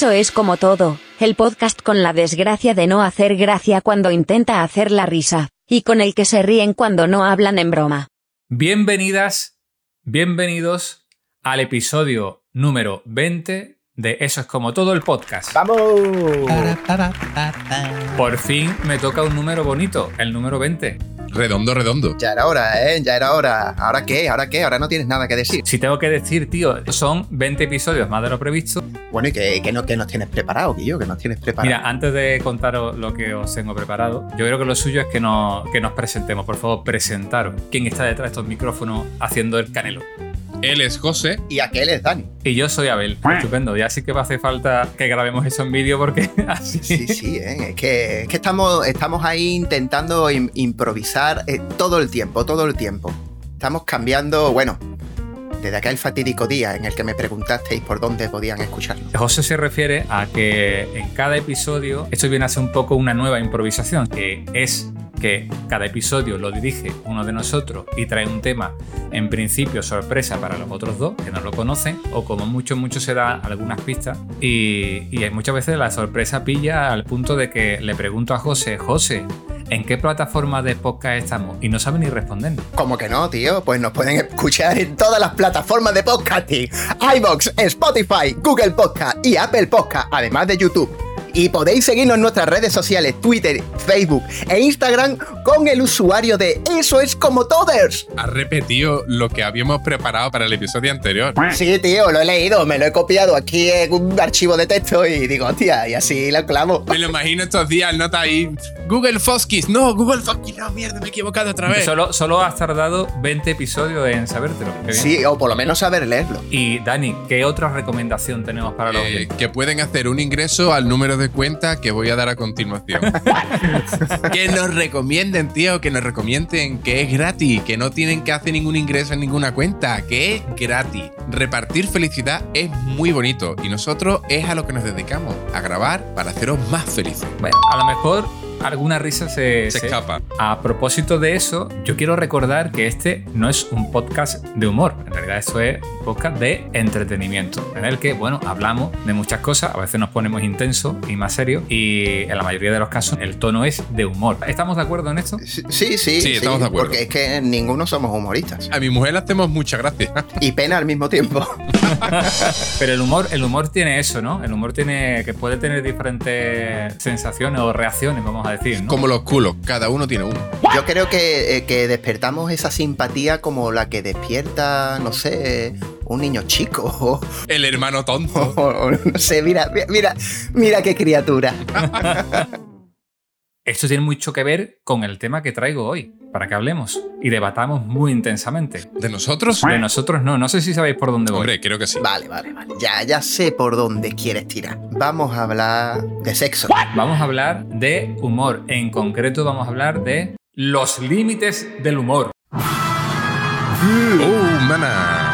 Eso es como todo, el podcast con la desgracia de no hacer gracia cuando intenta hacer la risa, y con el que se ríen cuando no hablan en broma. Bienvenidas, bienvenidos al episodio número 20 de Eso es como todo el podcast. ¡Vamos! Por fin me toca un número bonito, el número 20. Redondo, redondo. Ya era hora, ¿eh? Ya era hora. ¿Ahora qué? ¿Ahora qué? Ahora no tienes nada que decir. Si tengo que decir, tío, son 20 episodios más de lo previsto. Bueno, ¿y qué, qué no, qué nos tienes preparado, Guillo? ¿Qué nos tienes preparado? Mira, antes de contaros lo que os tengo preparado, yo creo que lo suyo es que nos, que nos presentemos. Por favor, presentaros. ¿Quién está detrás de estos micrófonos haciendo el canelo? Él es José. Y aquel es Dani. Y yo soy Abel. Estupendo. Ya sí que va a hacer falta que grabemos eso en vídeo porque así. Sí, sí, ¿eh? es, que, es que estamos, estamos ahí intentando im- improvisar eh, todo el tiempo, todo el tiempo. Estamos cambiando, bueno, desde aquel fatídico día en el que me preguntasteis por dónde podían escucharlo. José se refiere a que en cada episodio esto viene a ser un poco una nueva improvisación, que es que cada episodio lo dirige uno de nosotros y trae un tema en principio sorpresa para los otros dos que no lo conocen o como mucho mucho se da algunas pistas y, y muchas veces la sorpresa pilla al punto de que le pregunto a José, José, ¿en qué plataforma de podcast estamos? Y no sabe ni responder. Como que no, tío, pues nos pueden escuchar en todas las plataformas de podcasting: iBox, Spotify, Google Podcast y Apple Podcast, además de YouTube. Y podéis seguirnos en nuestras redes sociales, Twitter, Facebook e Instagram con el usuario de Eso es como todos. Ha repetido lo que habíamos preparado para el episodio anterior. Sí, tío, lo he leído, me lo he copiado aquí en un archivo de texto y digo, hostia, y así lo clavo. Me lo imagino estos días, nota ahí. Google Foskis. No, Google Foskis. No, mierda, me he equivocado otra vez. Solo, solo has tardado 20 episodios en sabértelo. Sí, o por lo menos saber leerlo. Y Dani, ¿qué otra recomendación tenemos para los Eh, que pueden hacer un ingreso al número de cuenta que voy a dar a continuación. que nos recomienden, tío, que nos recomienden que es gratis, que no tienen que hacer ningún ingreso en ninguna cuenta, que es gratis. Repartir felicidad es muy bonito y nosotros es a lo que nos dedicamos, a grabar para haceros más felices. Bueno, a lo mejor alguna risa se, Se escapa. A propósito de eso, yo quiero recordar que este no es un podcast de humor. En realidad, esto es un podcast de entretenimiento, en el que, bueno, hablamos de muchas cosas. A veces nos ponemos intensos y más serios, y en la mayoría de los casos el tono es de humor. ¿Estamos de acuerdo en esto? Sí, sí, sí, Sí, estamos de acuerdo. Porque es que ninguno somos humoristas. A mi mujer le hacemos mucha gracia. Y pena al mismo tiempo. Pero el humor, el humor tiene eso, ¿no? El humor tiene que puede tener diferentes sensaciones o reacciones, vamos a decir, ¿no? Como los culos, cada uno tiene uno. Yo creo que, eh, que despertamos esa simpatía como la que despierta, no sé, un niño chico. O, El hermano tonto. o- no sé, mira, mira, mira qué criatura. Esto tiene mucho que ver con el tema que traigo hoy, para que hablemos y debatamos muy intensamente. ¿De nosotros? De nosotros no, no sé si sabéis por dónde voy. Hombre, creo que sí. Vale, vale, vale. Ya, ya sé por dónde quieres tirar. Vamos a hablar de sexo. Vamos a hablar de humor, en concreto vamos a hablar de los límites del humor. ¡Oh, mana!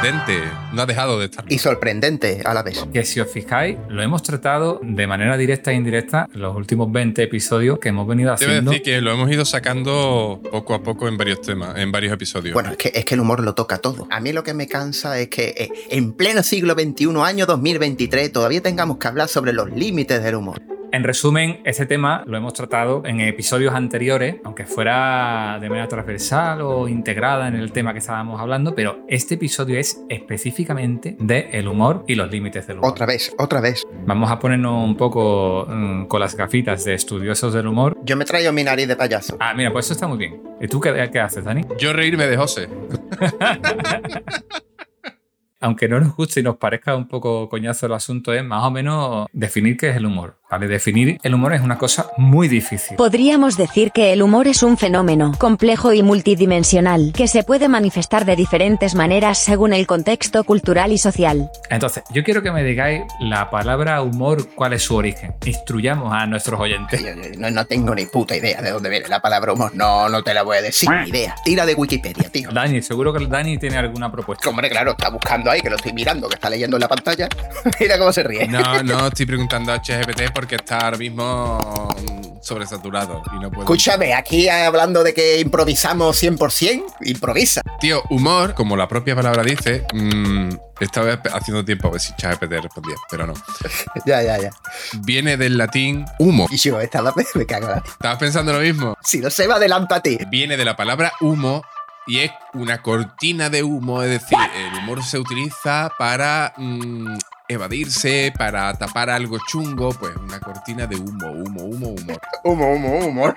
Candente. No ha dejado de estar. Y sorprendente a la vez. Que si os fijáis, lo hemos tratado de manera directa e indirecta en los últimos 20 episodios que hemos venido haciendo. decir que lo hemos ido sacando poco a poco en varios temas, en varios episodios. Bueno, es que, es que el humor lo toca todo. A mí lo que me cansa es que eh, en pleno siglo XXI, año 2023, todavía tengamos que hablar sobre los límites del humor. En resumen, este tema lo hemos tratado en episodios anteriores, aunque fuera de manera transversal o integrada en el tema que estábamos hablando, pero este episodio es específicamente de el humor y los límites del humor. Otra vez, otra vez. Vamos a ponernos un poco mm, con las gafitas de estudiosos del humor. Yo me traigo mi nariz de payaso. Ah, mira, pues eso está muy bien. ¿Y tú qué, qué haces, Dani? Yo reírme de José. Aunque no nos guste y nos parezca un poco coñazo el asunto, es más o menos definir qué es el humor. ¿Vale? Definir el humor es una cosa muy difícil. Podríamos decir que el humor es un fenómeno complejo y multidimensional que se puede manifestar de diferentes maneras según el contexto cultural y social. Entonces, yo quiero que me digáis la palabra humor, cuál es su origen. Instruyamos a nuestros oyentes. Yo- yo No, no tengo ni puta idea de dónde viene la palabra humor. No, no te la voy a decir. Ni idea. Tira de Wikipedia, tío. Dani, seguro que Dani tiene alguna propuesta. Hombre, claro, está buscando ahí, que lo estoy mirando, que está leyendo en la pantalla. Mira cómo se ríe. No, no estoy preguntando a ChatGPT porque está ahora mismo sobresaturado y no puedo. Escúchame, aquí hablando de que improvisamos 100%, improvisa. Tío, humor, como la propia palabra dice, mm, estaba haciendo tiempo a ver si ChatGPT respondía, pero no. ya, ya, ya. Viene del latín humo. Y yo estaba, me cago la. ¿Estabas pensando lo mismo? Si no se va adelanta a ti. Viene de la palabra humo y es una cortina de humo, es decir, el humor se utiliza para mm, evadirse, para tapar algo chungo, pues una cortina de humo, humo, humo, humo. Humo, humo, humor.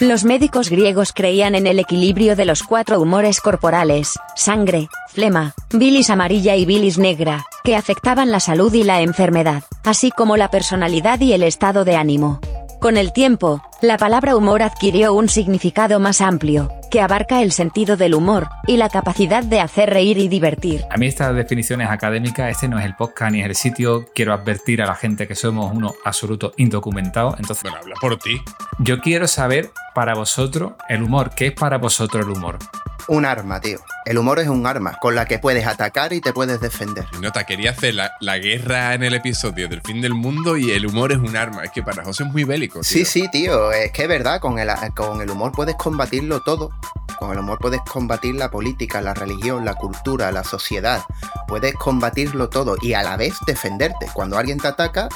Los médicos griegos creían en el equilibrio de los cuatro humores corporales, sangre, flema, bilis amarilla y bilis negra, que afectaban la salud y la enfermedad, así como la personalidad y el estado de ánimo. Con el tiempo, la palabra humor adquirió un significado más amplio, que abarca el sentido del humor y la capacidad de hacer reír y divertir. A mí estas definiciones académicas, este no es el podcast ni es el sitio. Quiero advertir a la gente que somos unos absolutos indocumentados. Entonces, Bueno, habla por ti. yo quiero saber para vosotros el humor. ¿Qué es para vosotros el humor? Un arma, tío. El humor es un arma con la que puedes atacar y te puedes defender. Nota, quería hacer la, la guerra en el episodio del fin del mundo y el humor es un arma. Es que para José es muy bélico. tío. Sí, sí, tío. Es que es verdad, con el, con el humor puedes combatirlo todo. Con el humor puedes combatir la política, la religión, la cultura, la sociedad. Puedes combatirlo todo y a la vez defenderte. Cuando alguien te ataca,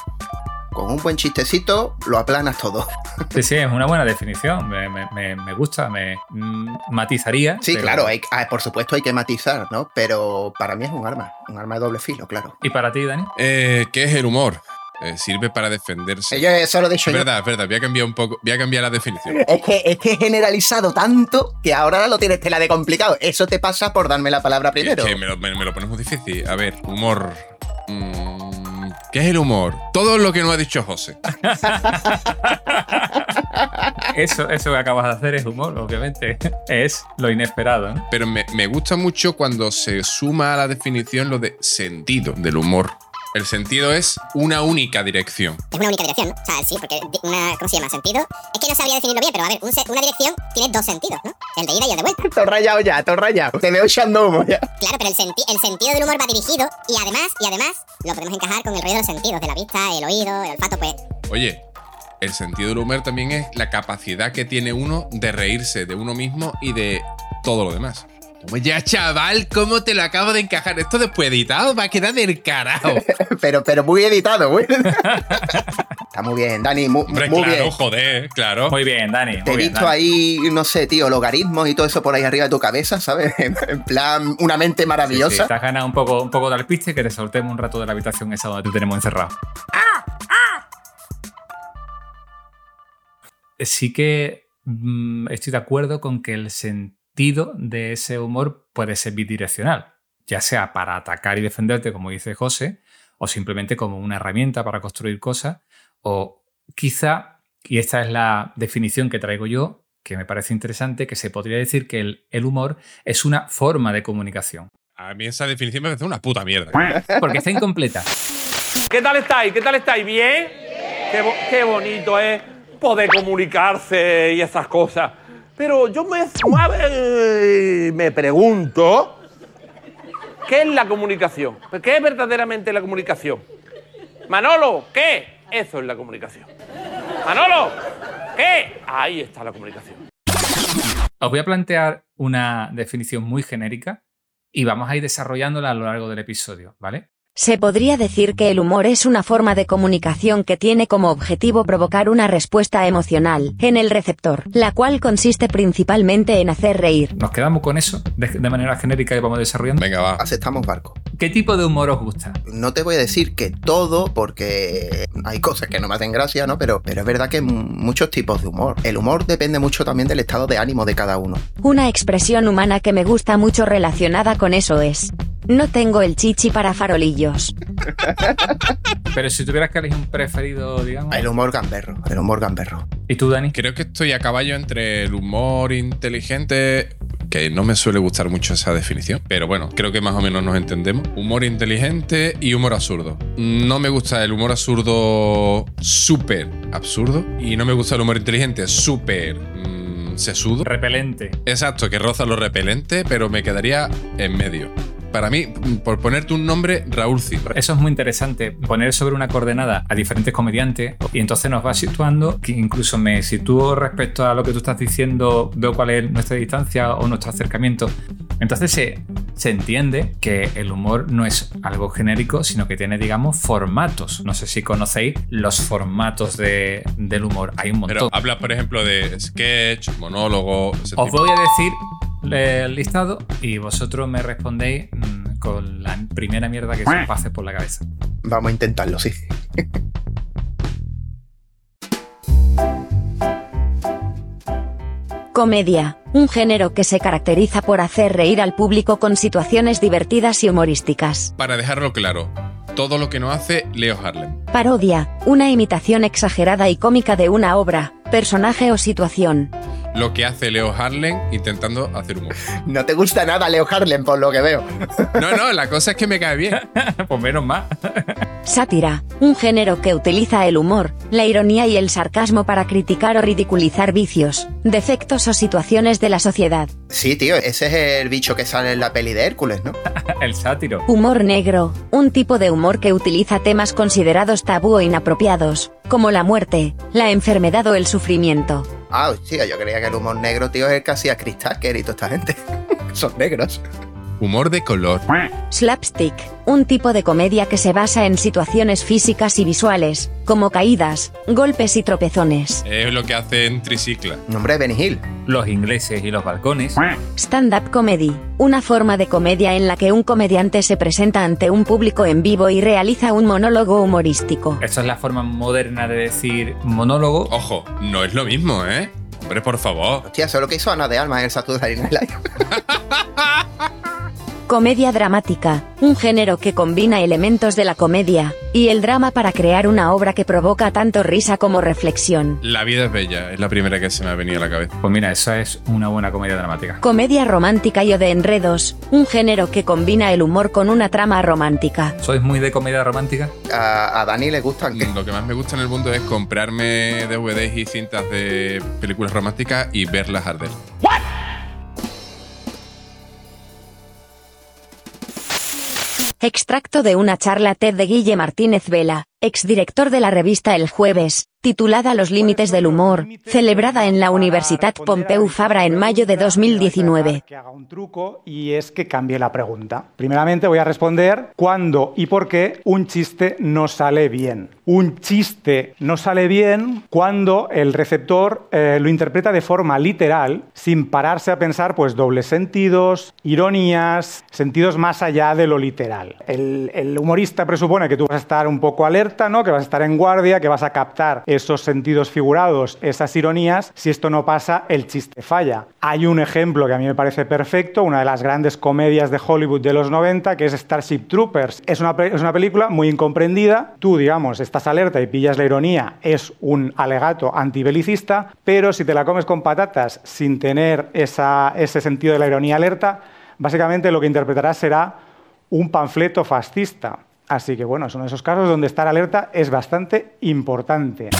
con un buen chistecito lo aplanas todo. Sí, sí, es una buena definición. Me, me- me- me gusta, me mm, matizaría. Sí, pero- claro, hay- ah, por supuesto hay que matizar, ¿no? Pero para mí es un arma, un arma de doble filo, claro. ¿Y para ti, Dani? Eh, ¿Qué es el humor? Eh, sirve para defenderse. Yo eso lo he dicho Es yo. verdad, es verdad. Voy a cambiar un poco. Voy a cambiar la definición. Es que, es que he generalizado tanto que ahora lo tienes tela de complicado. Eso te pasa por darme la palabra primero. Es que me lo, me- me lo pones muy difícil. A ver, humor. Mm, ¿Qué es el humor? Todo lo que no ha dicho José. Eso, eso que acabas de hacer es humor, obviamente. Es lo inesperado, ¿no? Pero me, me gusta mucho cuando se suma a la definición lo de sentido del humor. El sentido es una única dirección. Es una única dirección, ¿no? O sea, sí, porque una, ¿cómo se llama? ¿Sentido? Es que no sabría definirlo bien, pero a ver, un una dirección tiene dos sentidos, ¿no? El de ida y el de vuelta. Todo rayado ya, todo rayado. Te veo echando humo ya. Claro, pero el, senti- el sentido del humor va dirigido y además, y además, lo podemos encajar con el rollo de los sentidos, de la vista, el oído, el olfato, pues. Oye, el sentido del humor también es la capacidad que tiene uno de reírse de uno mismo y de todo lo demás. Toma ya, chaval, ¿cómo te lo acabo de encajar? Esto después editado va a quedar del carajo. Pero, pero muy editado, güey. Está muy bien, Dani, mu- muy, Hombre, claro, bien. joder, claro. Muy bien, Dani. Te he bien, visto Dani. ahí, no sé, tío, logaritmos y todo eso por ahí arriba de tu cabeza, ¿sabes? En plan, una mente Sí, sí, maravillosa. te has ganado un poco, un poco de alpiste que te soltemos un rato de la habitación esa donde te tenemos encerrado. Sí que mm, estoy de acuerdo con que el sentido de ese humor puede ser bidireccional, ya sea para atacar y defenderte, como dice José, o simplemente como una herramienta para construir cosas, o quizá, y esta es la definición que traigo yo, que me parece interesante, que se podría decir que el- el humor es una forma de comunicación. A mí esa definición me parece una puta mierda. Porque está incompleta. ¿Qué tal estáis? ¿Qué tal estáis? ¿Bien? Qué, bo- qué bonito es poder comunicarse y esas cosas. Pero yo me, me pregunto, ¿qué es la comunicación? ¿Qué es verdaderamente la comunicación? Manolo, ¿qué? Eso es la comunicación. Manolo, ¿qué? Ahí está la comunicación. Os voy a plantear una definición muy genérica y vamos a ir desarrollándola a lo largo del episodio, ¿vale? Se podría decir que el humor es una forma de comunicación que tiene como objetivo provocar una respuesta emocional en el receptor, la cual consiste principalmente en hacer reír. Nos quedamos con eso de, de manera genérica y vamos desarrollando. Venga, va. Aceptamos barco. ¿Qué tipo de humor os gusta? No te voy a decir que todo, porque hay cosas que no me hacen gracia, ¿no? Pero, pero es verdad que muchos tipos de humor. El humor depende mucho también del estado de ánimo de cada uno. Una expresión humana que me gusta mucho relacionada con eso es, no tengo el chichi para farolillos. Pero si tuvieras que elegir un preferido, digamos. El humor gamberro, el humor gamberro. ¿Y tú, Dani? Creo que estoy a caballo entre el humor inteligente, que no me suele gustar mucho esa definición, pero bueno, creo que más o menos nos entendemos. Humor inteligente y humor absurdo. No me gusta el humor absurdo súper absurdo y no me gusta el humor inteligente súper mm, sesudo. Repelente. Exacto, que roza lo repelente, pero me quedaría en medio. Para mí, por ponerte un nombre, Raúl Cid. Eso es muy interesante, poner sobre una coordenada a diferentes comediantes y entonces nos va situando, que incluso me sitúo respecto a lo que tú estás diciendo, veo cuál es nuestra distancia o nuestro acercamiento. Entonces se, se entiende que el humor no es algo genérico, sino que tiene, digamos, formatos. No sé si conocéis los formatos de- del humor. Hay un montón. Pero habla, por ejemplo, de sketch, monólogo. ese Os tipo. voy a decir el listado y vosotros me respondéis mm, con la primera mierda que se os pase por la cabeza. Vamos a intentarlo, sí. Comedia, un género que se caracteriza por hacer reír al público con situaciones divertidas y humorísticas. Para dejarlo claro, todo lo que no hace Leo Harlem. Parodia, una imitación exagerada y cómica de una obra, personaje o situación. Lo que hace Leo Harlem intentando hacer humor. No te gusta nada Leo Harlem, por lo que veo. No, no, la cosa es que me cae bien. pues menos más. Sátira, un género que utiliza el humor, la ironía y el sarcasmo para criticar o ridiculizar vicios, defectos o situaciones de la sociedad. Sí, tío, ese es el bicho que sale en la peli de Hércules, ¿no? el sátiro. Humor negro, un tipo de humor que utiliza temas considerados tabú o inapropiados, como la muerte, la enfermedad o el sufrimiento. Ah, hostia, yo creía que el humor negro, tío, es el que hacía Chris Tucker y toda esta gente. Son negros. Humor de color. Slapstick, un tipo de comedia que se basa en situaciones físicas y visuales, como caídas, golpes y tropezones. Es lo que hace en Tricicla. Nombre de Benny Hill. Los ingleses y los balcones. Stand-up comedy, una forma de comedia en la que un comediante se presenta ante un público en vivo y realiza un monólogo humorístico. Esta es la forma moderna de decir monólogo. Ojo, no es lo mismo, ¿eh? Hombre, por favor. Hostia, eso es lo que hizo Ana de Alma en el Saturday Night Live. Comedia dramática, un género que combina elementos de la comedia y el drama para crear una obra que provoca tanto risa como reflexión. La vida es bella, es la primera que se me ha venido a la cabeza. Pues mira, eso es una buena comedia dramática. Comedia romántica y o de enredos, un género que combina el humor con una trama romántica. ¿Sois muy de comedia romántica? A, a Dani le gustan. Lo que más me gusta en el mundo es comprarme DVDs y cintas de películas románticas y verlas arder. Extracto de una charla TED de Guille Martínez Vela, exdirector de la revista El Jueves, titulada Los límites del humor, celebrada en la Universitat Pompeu Fabra en mayo de 2019. Que haga un truco y es que cambie la pregunta. Primeramente voy a responder cuándo y por qué un chiste no sale bien. Un chiste no sale bien cuando el receptor eh, lo interpreta de forma literal, sin pararse a pensar pues dobles sentidos, ironías, sentidos más allá de lo literal. El, el humorista presupone que tú vas a estar un poco alerta, ¿no? que vas a estar en guardia, que vas a captar esos sentidos figurados, esas ironías. Si esto no pasa, el chiste falla. Hay un ejemplo que a mí me parece perfecto, una de las grandes comedias de Hollywood de los 90, que es Starship Troopers. Es una, es una película muy incomprendida. Tú, digamos, estás alerta y pillas la ironía, es un alegato antibelicista, pero si te la comes con patatas sin tener esa- ese sentido de la ironía alerta, básicamente lo que interpretarás será un panfleto fascista. Así que bueno, es uno de esos casos donde estar alerta es bastante importante.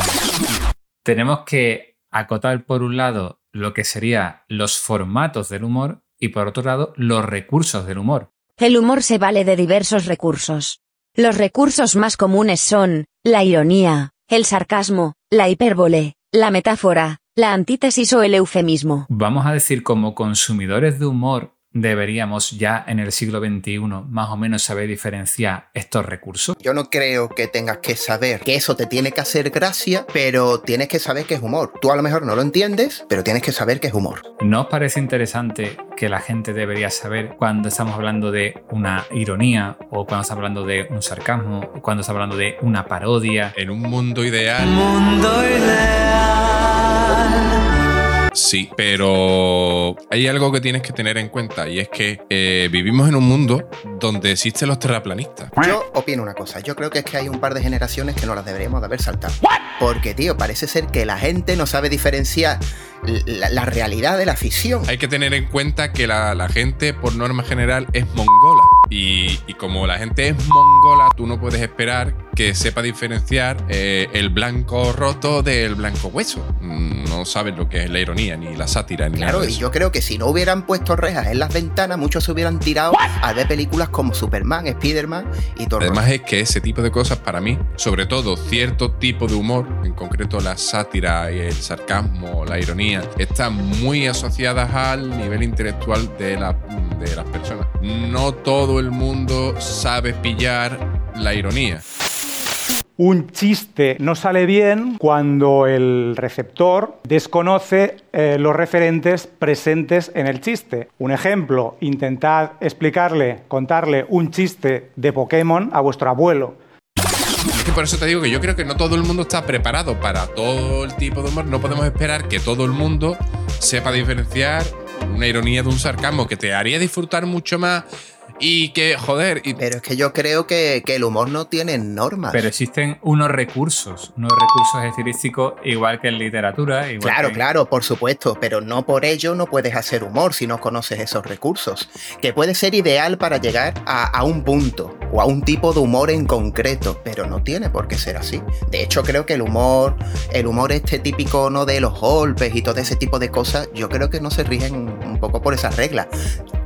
Tenemos que acotar por un lado lo que serían los formatos del humor y por otro lado los recursos del humor. El humor se vale de diversos recursos. Los recursos más comunes son la ironía, el sarcasmo, la hipérbole, la metáfora, la antítesis o el eufemismo. Vamos a decir, como consumidores de humor, deberíamos ya en el siglo XXI más o menos saber diferenciar estos recursos. Yo no creo que tengas que saber que eso te tiene que hacer gracia, pero tienes que saber que es humor. Tú a lo mejor no lo entiendes, pero tienes que saber que es humor. ¿No os parece interesante que la gente debería saber cuando estamos hablando de una ironía o cuando estamos hablando de un sarcasmo o cuando estamos hablando de una parodia? En un mundo ideal. Sí, pero hay algo que tienes que tener en cuenta y es que eh, vivimos en un mundo donde existen los terraplanistas. Yo opino una cosa, yo creo que es que hay un par de generaciones que no las deberíamos de haber saltado. Porque, tío, parece ser que la gente no sabe diferenciar la, la realidad de la ficción. Hay que tener en cuenta que la, la gente, por norma general, es mongola. Y, y como la gente es mongola, tú no puedes esperar que sepa diferenciar eh, el blanco roto del blanco hueso. Mm, No saben lo que es la ironía, ni la sátira, ni Claro, nada y yo creo que si no hubieran puesto rejas en las ventanas, muchos se hubieran tirado a ver películas como Superman, Spiderman y todo. Además es que ese tipo de cosas para mí, sobre todo cierto tipo de humor, en concreto la sátira y el sarcasmo, la ironía, están muy asociadas al nivel intelectual de, la- de las personas. No todo el mundo sabe pillar la ironía. Un chiste no sale bien cuando el receptor desconoce eh, los referentes presentes en el chiste. Un ejemplo, intentad explicarle, contarle un chiste de Pokémon a vuestro abuelo. Es que por eso te digo que yo creo que no todo el mundo está preparado para todo el tipo de humor. No podemos esperar que todo el mundo sepa diferenciar una ironía de un sarcasmo que te haría disfrutar mucho más y que, joder, y Pero es que yo creo que, que el humor no tiene normas. Pero existen unos recursos, unos recursos estilísticos igual que en literatura. Igual Claro, que- claro, por supuesto, pero no por ello no puedes hacer humor si no conoces esos recursos, que puede ser ideal para llegar a, a un punto o a un tipo de humor en concreto, pero no tiene por qué ser así. De hecho, creo que el humor, el humor este típico no de los golpes y todo ese tipo de cosas, yo creo que no se rigen un poco por esas reglas.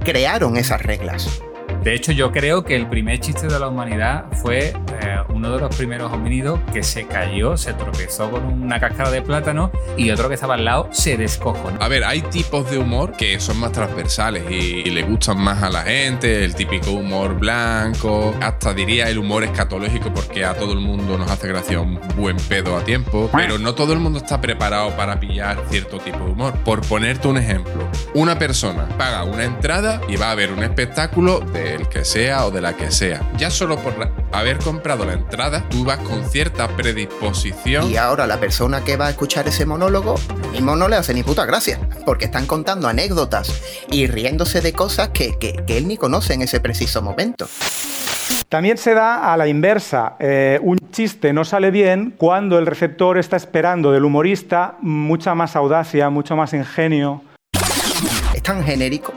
Crearon esas reglas. De hecho, yo creo que el primer chiste de la humanidad fue eh, uno de los primeros homínidos que se cayó, se tropezó con una cáscara de plátano y otro que estaba al lado se descojonó. A ver, hay tipos de humor que son más transversales y, y le gustan más a la gente, el típico humor blanco, hasta diría el humor escatológico porque a todo el mundo nos hace gracia un buen pedo a tiempo, pero no todo el mundo está preparado para pillar cierto tipo de humor. Por ponerte un ejemplo, una persona paga una entrada y va a ver un espectáculo del que sea o de la que sea. Ya solo por la- haber comprado la entrada, tú vas con cierta predisposición Y ahora la persona que va a escuchar ese monólogo, lo mismo no le hace ni puta gracia, porque están contando anécdotas y riéndose de cosas que, que- que él ni conoce en ese preciso momento. También se da a la inversa. Eh, un chiste no sale bien cuando el receptor está esperando del humorista mucha más audacia, mucho más ingenio. Es tan genérico,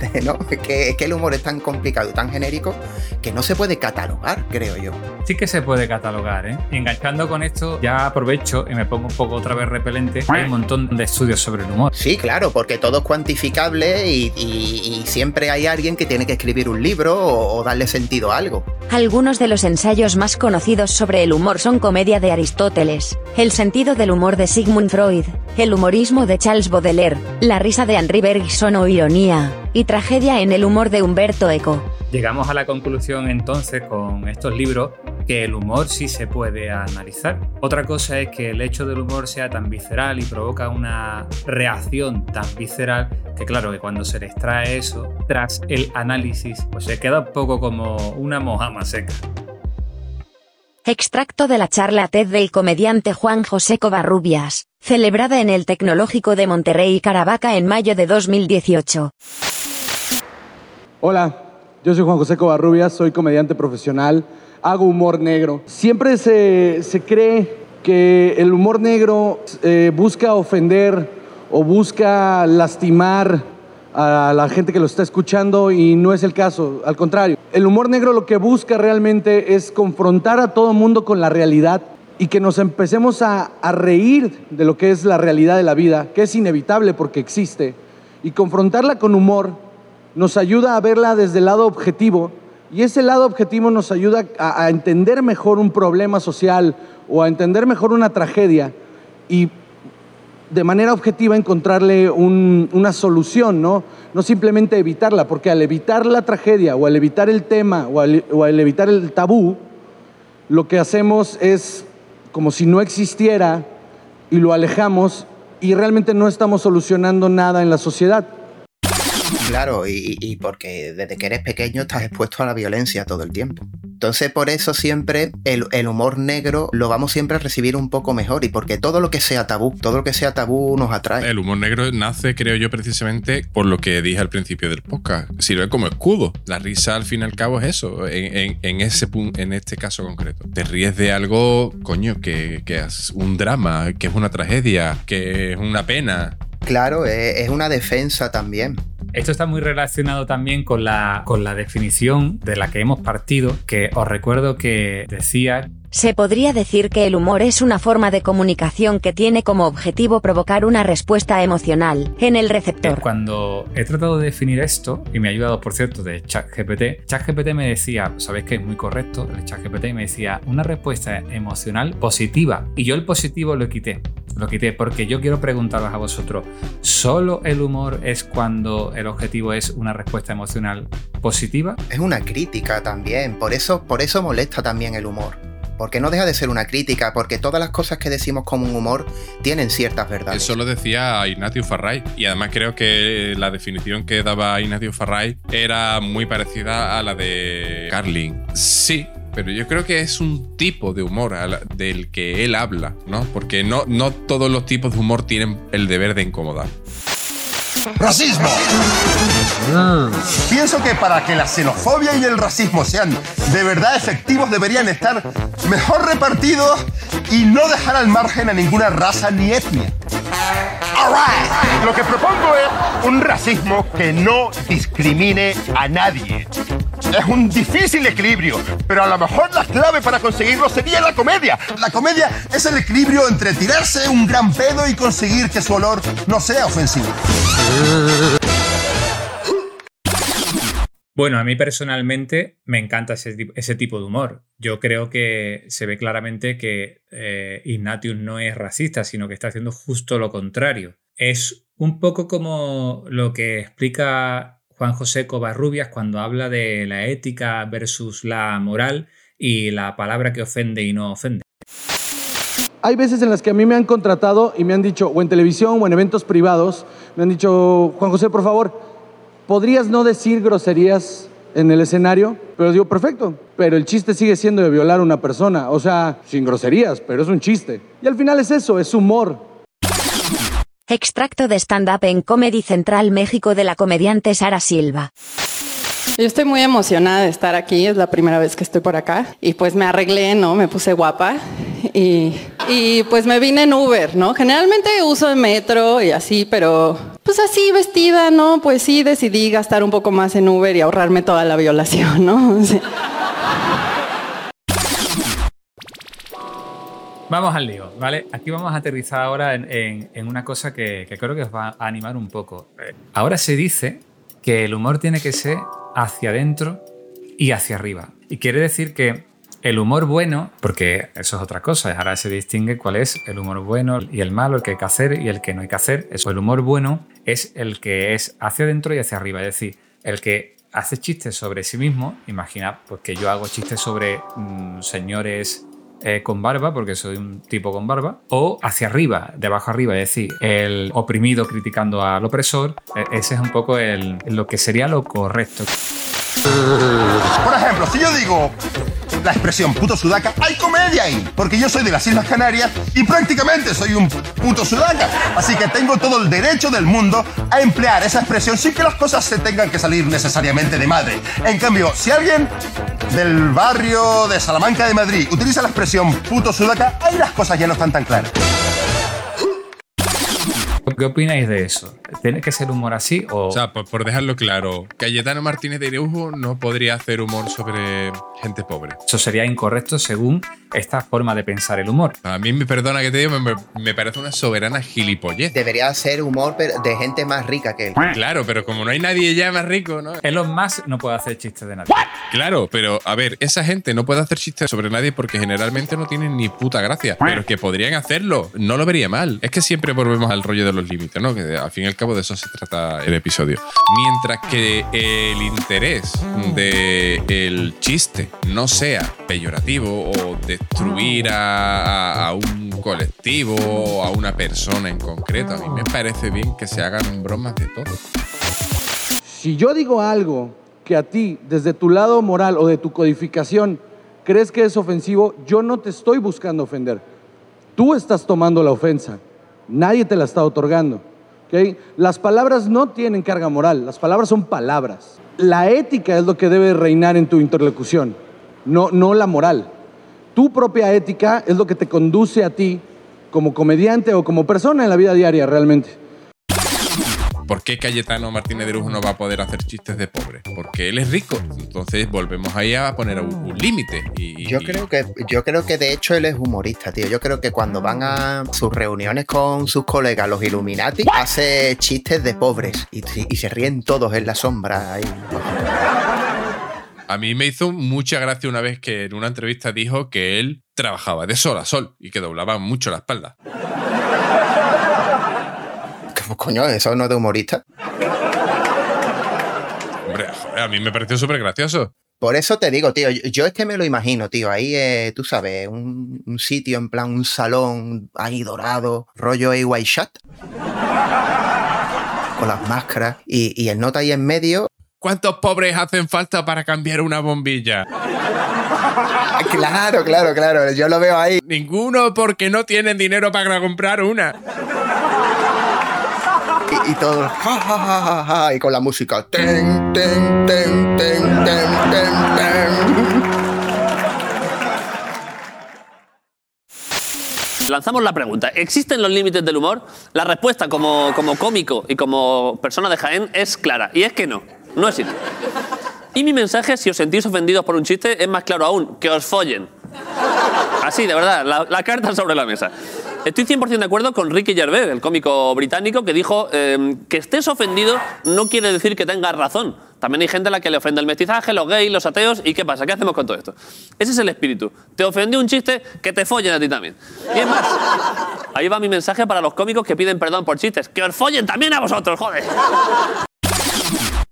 ¿no? Que, que el humor es tan complicado y tan genérico que no se puede catalogar, creo yo. Sí que se puede catalogar, ¿eh? Y enganchando con esto, ya aprovecho y me pongo un poco otra vez repelente. Hay un montón de estudios sobre el humor. Sí, claro, porque todo es cuantificable y, y- y siempre hay alguien que tiene que escribir un libro o, o darle sentido a algo. Algunos de los ensayos más conocidos sobre el humor son Comedia de Aristóteles, El sentido del humor de Sigmund Freud, El humorismo de Charles Baudelaire, La risa de Henri Bergson o Ironía, y Tragedia en el humor de Humberto Eco. Llegamos a la conclusión entonces con estos libros que el humor sí se puede analizar. Otra cosa es que el hecho del humor sea tan visceral y provoca una reacción tan visceral que claro que cuando se le extrae eso tras el análisis pues se queda un poco como una mojama seca. Extracto de la charla TED del comediante Juan José Covarrubias, celebrada en el Tecnológico de Monterrey Caravaca en mayo de 2018. Hola, yo soy Juan José Covarrubias, soy comediante profesional, hago humor negro. Siempre se, se cree que el humor negro eh, busca ofender o busca lastimar a la gente que lo está escuchando y no es el caso, al contrario. El humor negro lo que busca realmente es confrontar a todo mundo con la realidad y que nos empecemos a, a reír de lo que es la realidad de la vida, que es inevitable porque existe, y confrontarla con humor nos ayuda a verla desde el lado objetivo y ese lado objetivo nos ayuda a, entender mejor un problema social o a entender mejor una tragedia y de manera objetiva encontrarle un- una solución, ¿no? No simplemente evitarla, porque al evitar la tragedia o al evitar el tema o al, o al evitar el tabú, lo que hacemos es como si no existiera y lo alejamos y realmente no estamos solucionando nada en la sociedad. Claro, y, y porque desde que eres pequeño estás expuesto a la violencia todo el tiempo. Entonces por eso siempre el, el humor negro lo vamos siempre a recibir un poco mejor y porque todo lo que sea tabú, todo lo que sea tabú nos atrae. El humor negro nace, creo yo, precisamente por lo que dije al principio del podcast. Sirve como escudo. La risa, al fin y al cabo, es eso. En, en- en ese en este caso concreto. Te ríes de algo, coño, que, que es un drama, que es una tragedia, que es una pena. Claro, es, es una defensa también. Esto está muy relacionado también con la, con la definición de la que hemos partido, que os recuerdo que decía Se podría decir que el humor es una forma de comunicación que tiene como objetivo provocar una respuesta emocional en el receptor. Cuando he tratado de definir esto, y me ha ayudado, por cierto, de ChatGPT, ChatGPT me decía, sabéis que es muy correcto, el ChatGPT me decía una respuesta emocional positiva. Y yo el positivo lo quité. Lo quité porque yo quiero preguntaros a vosotros, ¿solo el humor es cuando el objetivo es una respuesta emocional positiva? Es una crítica también, por eso, por eso molesta también el humor. Porque no deja de ser una crítica, porque todas las cosas que decimos con un humor tienen ciertas verdades. Eso lo decía Ignacio Farray. Y además creo que la definición que daba Ignacio Farray era muy parecida a la de Carlin. Sí, pero yo creo que es un tipo de humor del que él habla, ¿no? Porque no, no todos los tipos de humor tienen el deber de incomodar. Racismo. Pienso que para que la xenofobia y el racismo sean de verdad efectivos deberían estar mejor repartidos y no dejar al margen a ninguna raza ni etnia. Lo que propongo es un racismo que no discrimine a nadie. Es un difícil equilibrio, pero a lo mejor la clave para conseguirlo sería la comedia. La comedia es el equilibrio entre tirarse un gran pedo y conseguir que su olor no sea ofensivo. Bueno, a mí personalmente me encanta ese, tipo de humor. Yo creo que se ve claramente que eh, Ignatius no es racista, sino que está haciendo justo lo contrario. Es un poco como lo que explica Juan José Covarrubias cuando habla de la ética versus la moral y la palabra que ofende y no ofende. Hay veces en las que a mí me han contratado y me han dicho, o en televisión o en eventos privados, me han dicho, Juan José, por favor, ¿podrías no decir groserías en el escenario? Pero digo, perfecto, pero el chiste sigue siendo de violar a una persona, o sea, sin groserías, pero es un chiste. Y al final es eso, es humor. Extracto de stand-up en Comedy Central México de la comediante Sara Silva. Yo estoy muy emocionada de estar aquí, es la primera vez que estoy por acá y pues me arreglé, ¿no? Me puse guapa y, y pues me vine en Uber, ¿no? Generalmente uso el metro y así, pero pues así vestida, ¿no? Pues sí decidí gastar un poco más en Uber y ahorrarme toda la violación, ¿no? Vamos al lío, ¿vale? Aquí vamos a aterrizar ahora en, una cosa que, creo que os va a animar un poco. Ahora se dice que el humor tiene que ser hacia adentro y hacia arriba. Y quiere decir que el humor bueno, porque eso es otra cosa, ahora se distingue cuál es el humor bueno y el malo, el que hay que hacer y el que no hay que hacer. Eso, el humor bueno es el que es hacia adentro y hacia arriba, es decir, el que hace chistes sobre sí mismo. Imagina pues, que yo hago chistes sobre mm, señores eh, con barba, porque soy un tipo con barba, o hacia arriba, de abajo arriba, es decir, el oprimido criticando al opresor, e, ese es un poco el, lo que sería lo correcto. Por ejemplo, si yo digo la expresión puto sudaca, hay comedia ahí, porque yo soy de las Islas Canarias y prácticamente soy un puto sudaca. Así que tengo todo el derecho del mundo a emplear esa expresión sin que las cosas se tengan que salir necesariamente de madre. En cambio, si alguien del barrio de Salamanca de Madrid utiliza la expresión puto sudaca, ahí las cosas ya no están tan claras. ¿Qué opináis de eso? ¿Tiene que ser humor así o...? O sea, por, dejarlo claro, Cayetano Martínez de Araujo no podría hacer humor sobre gente pobre. Eso sería incorrecto según esta forma de pensar el humor. A mí, me perdona que te diga, me, parece una soberana gilipollez. Debería ser humor de gente más rica que él. Claro, pero como no hay nadie ya más rico, ¿no? Elon Musk no puede hacer chistes de nadie. Claro, pero a ver, esa gente no puede hacer chistes sobre nadie porque generalmente no tienen ni puta gracia. Pero que podrían hacerlo, no lo vería mal. Es que siempre volvemos al rollo de los límites, ¿no? Que al fin y al cabo de eso se trata el episodio. Mientras que el interés del chiste no sea peyorativo o destruir a, un colectivo o a una persona en concreto, a mí me parece bien que se hagan bromas de todo. Si yo digo algo que a ti, desde tu lado moral o de tu codificación, crees que es ofensivo, yo no te estoy buscando ofender. Tú estás tomando la ofensa. Nadie te la está otorgando. Las palabras no tienen carga moral, las palabras son palabras. La ética es lo que debe reinar en tu interlocución, no, no la moral. Tu propia ética es lo que te conduce a ti como comediante o como persona en la vida diaria realmente. ¿Por qué Cayetano Martínez de Lujo no va a poder hacer chistes de pobre? Porque él es rico. Entonces volvemos ahí a poner un, un límite. Y, Yo creo que, yo creo que de hecho él es humorista, tío. Yo creo que cuando van a sus reuniones con sus colegas, los Illuminati, hace chistes de pobres y, y se ríen todos en la sombra. ahí. A mí me hizo mucha gracia una vez que en una entrevista dijo que él trabajaba de sol a sol y que doblaba mucho la espalda. ¿Cómo coño? Eso no es de humorista. Hombre, joder, a mí me pareció súper gracioso. Por eso te digo, tío, yo, yo es que me lo imagino, tío, ahí, eh, tú sabes, un, un sitio en plan, un salón ahí dorado, rollo A White Shot, con las máscaras, y, y el nota ahí en medio, ¿Cuántos pobres hacen falta para cambiar una bombilla? Claro, claro, claro, yo lo veo ahí. Ninguno porque no tienen dinero para comprar una. Y, todos, ja, ja, ja, ja, y con la música, ten, ten, ten, ten, ten, ten. Lanzamos la pregunta. ¿Existen los límites del humor? La respuesta como, como cómico y como persona de Jaén es clara. Y es que no. No existe. Y mi mensaje, si os sentís ofendidos por un chiste, es más claro aún. Que os follen. Así, de verdad. La, la carta sobre la mesa. Estoy 100% de acuerdo con Ricky Gervais, el cómico británico, que dijo eh, que estés ofendido no quiere decir que tengas razón. También hay gente a la que le ofende el mestizaje, los gays, los ateos. ¿Y qué pasa? ¿Qué hacemos con todo esto? Ese es el espíritu. Te ofendió un chiste, que te follen a ti también. Y es más, ahí va mi mensaje para los cómicos que piden perdón por chistes. ¡Que os follen también a vosotros, joder!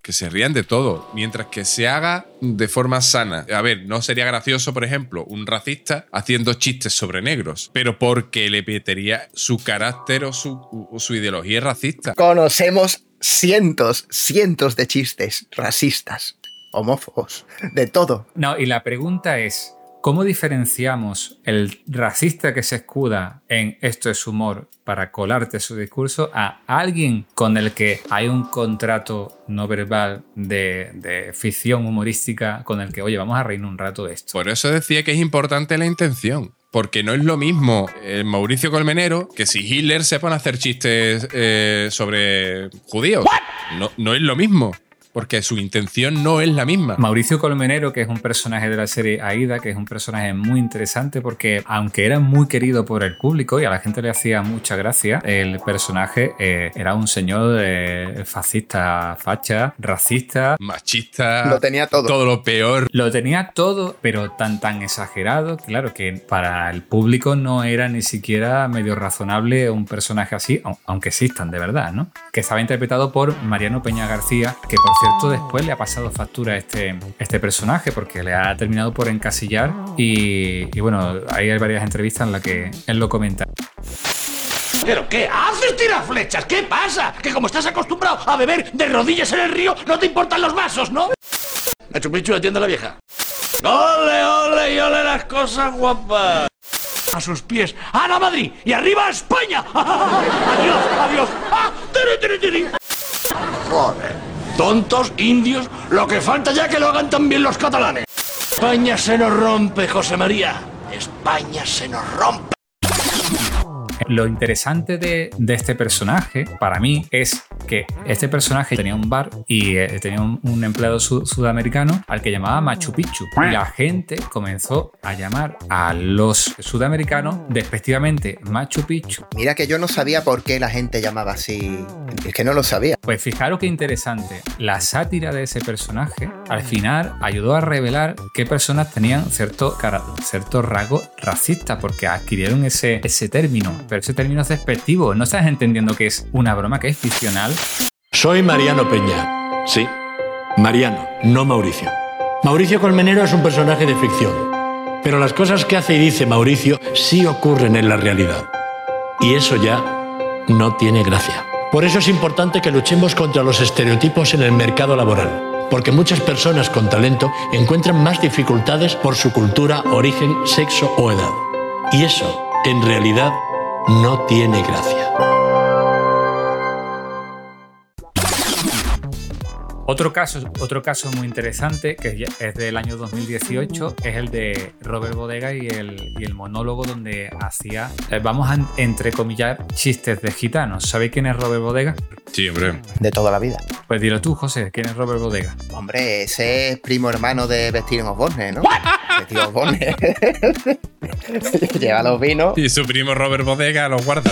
Que se rían de todo, mientras que se haga de forma sana. A ver, no sería gracioso, por ejemplo, un racista haciendo chistes sobre negros, pero porque le metería su carácter o su, o su ideología racista. Conocemos cientos, cientos de chistes racistas, homófobos, de todo. No, y la pregunta es, ¿cómo diferenciamos el racista que se escuda en esto es humor para colarte su discurso a alguien con el que hay un contrato no verbal de, de ficción humorística con el que, oye, vamos a reírnos un rato de esto? Por eso decía que es importante la intención. Porque no es lo mismo el Mauricio Colmenero que si Hitler se pone a hacer chistes eh, sobre judíos. No, no es lo mismo. Porque su intención no es la misma. Mauricio Colmenero, que es un personaje de la serie Aida, que es un personaje muy interesante porque aunque era muy querido por el público y a la gente le hacía mucha gracia, el personaje eh, era un señor eh, fascista, facha, racista, Machista. Lo tenía todo. Todo lo peor. Lo tenía todo, pero tan tan exagerado, claro que para el público no era ni siquiera medio razonable un personaje así, au- aunque existan de verdad, ¿no? Que estaba interpretado por Mariano Peña García, que por cierto después le ha pasado factura a este, este personaje porque le ha terminado por encasillar y, y bueno, ahí hay varias entrevistas en las que él lo comenta. ¿Pero qué haces, tiraflechas? ¿Qué pasa? Que como estás acostumbrado a beber de rodillas en el río, no te importan los vasos, ¿no? Machu Picchu, atiende a la vieja. ¡Ole, ole y ole las cosas guapas! A sus pies. ¡Ana Madrid! ¡Y arriba España! ¡Adiós, adiós! ¡Ah! ¡Tiri, tiri, tiri! Joder. Tontos, indios, lo que falta ya que lo hagan también los catalanes. España se nos rompe, José María. España se nos rompe. Lo interesante de, de este personaje, para mí, es que este personaje tenía un bar y eh, tenía un, un empleado su- sudamericano al que llamaba Machu Picchu. Y la gente comenzó a llamar a los sudamericanos despectivamente Machu Picchu. Mira que yo no sabía por qué la gente llamaba así. Es que no lo sabía. Pues fijaros qué interesante. La sátira de ese personaje al final ayudó a revelar qué personas tenían cierto, cierto rasgo racista porque adquirieron ese, ese término. Pero ese término es despectivo. No estás entendiendo que es una broma que es ficcional. Soy Mariano Peña. Sí, Mariano, no Mauricio. Mauricio Colmenero es un personaje de ficción. Pero las cosas que hace y dice Mauricio sí ocurren en la realidad. Y eso ya no tiene gracia. Por eso es importante que luchemos contra los estereotipos en el mercado laboral. Porque muchas personas con talento encuentran más dificultades por su cultura, origen, sexo o edad. Y eso, en realidad, no tiene gracia. Otro caso, otro caso muy interesante, que es del año 2018, es el de Robert Bodega y el, y el monólogo donde hacía, eh, vamos a entrecomillar, chistes de gitanos. ¿Sabéis quién es Robert Bodega? Sí, hombre. De toda la vida. Pues dilo tú, José, ¿quién es Robert Bodega? Hombre, ese es primo hermano de Vestir Osborne, ¿no? Vestir Osborne. Lleva los vinos. Y su primo Robert Bodega los guarda.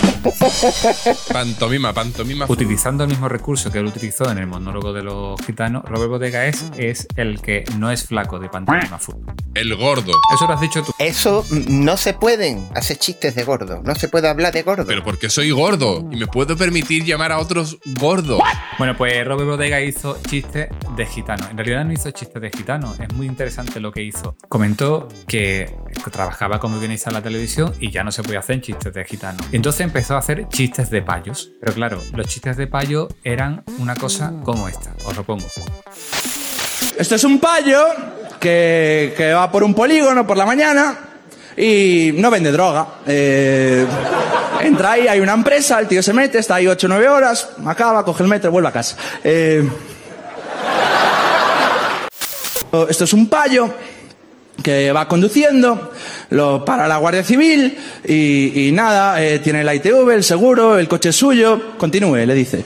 pantomima, pantomima. Utilizando el mismo recurso que él utilizó en el monólogo de los gitanos, Robert Bodega es, es el que no es flaco de pantomima full. El gordo. Eso lo has dicho tú. Eso mm, no se pueden hacer chistes de gordo. No se puede hablar de gordo. Pero porque soy gordo y me puedo permitir llamar a otros gordos. Bueno, pues Robert Bodega hizo chistes de gitano. En realidad no hizo chistes de gitano. Es muy interesante lo que hizo. Comentó que trabajaba como en la televisión y ya no se podía hacer chistes de gitano. Entonces empezó a hacer chistes de payos. Pero claro, los chistes de payo eran una cosa como esta. Os lo pongo. Esto es un payo que, que va por un polígono por la mañana y no vende droga. Eh, entra ahí, hay una empresa, el tío se mete, está ahí 8 o 9 horas, acaba, coge el metro, vuelve a casa. Eh, esto es un payo que va conduciendo, lo para la Guardia Civil y, y nada, eh, tiene la ITV, el seguro, el coche suyo, continúe, le dice.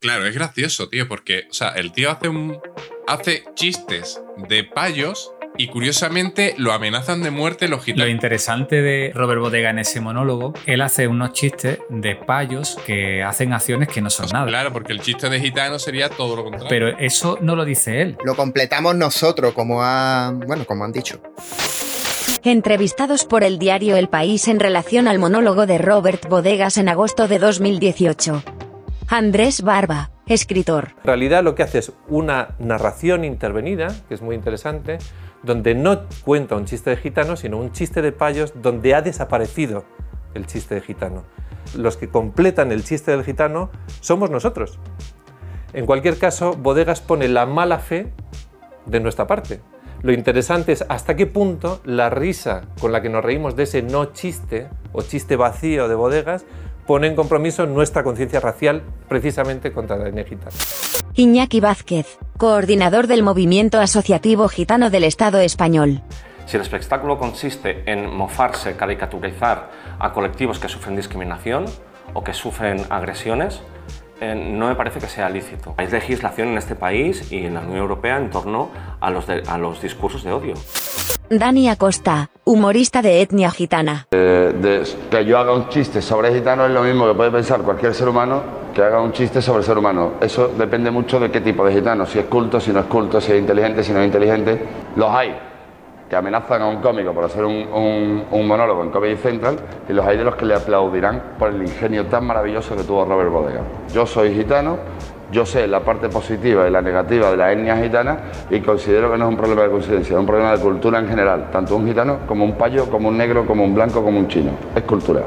Claro, es gracioso, tío, porque, o sea, el tío hace un. hace chistes de payos y curiosamente lo amenazan de muerte los Lo gitanos. interesante de Robert Bodega en ese monólogo, él hace unos chistes de payos que hacen acciones que no son nada. Claro, porque el chiste de gitano sería todo lo contrario. Pero eso no lo dice él. Lo completamos nosotros, como han, bueno, como han dicho. Entrevistados por el diario El País en relación al monólogo de Robert Bodegas en agosto de 2018. Andrés Barba, escritor. En realidad lo que hace es una narración intervenida, que es muy interesante, donde no cuenta un chiste de gitano, sino un chiste de payos donde ha desaparecido el chiste de gitano. Los que completan el chiste del gitano somos nosotros. En cualquier caso, Bodegas pone la mala fe de nuestra parte. Lo interesante es hasta qué punto la risa con la que nos reímos de ese no chiste o chiste vacío de bodegas pone en compromiso nuestra conciencia racial precisamente contra la gitana. Iñaki Vázquez, coordinador del movimiento asociativo gitano del Estado español. Si el espectáculo consiste en mofarse, caricaturizar a colectivos que sufren discriminación o que sufren agresiones, eh, no me parece que sea lícito. Hay legislación en este país y en la Unión Europea en torno a los, de- a los discursos de odio. Dani Acosta, humorista de etnia gitana. Eh, de- que yo haga un chiste sobre gitanos es lo mismo que puede pensar cualquier ser humano que haga un chiste sobre ser humano. Eso depende mucho de qué tipo de gitano, si es culto, si no es culto, si es inteligente, si no es inteligente. Los hay amenazan a un cómico por hacer un, monólogo en Comedy Central y los hay de los que le aplaudirán por el ingenio tan maravilloso que tuvo Robert Bodega. Yo soy gitano, yo sé la parte positiva y la negativa de la etnia gitana y considero que no es un problema de coincidencia, es un problema de cultura en general, tanto un gitano como un payo, como un negro, como un blanco, como un chino. Es cultural.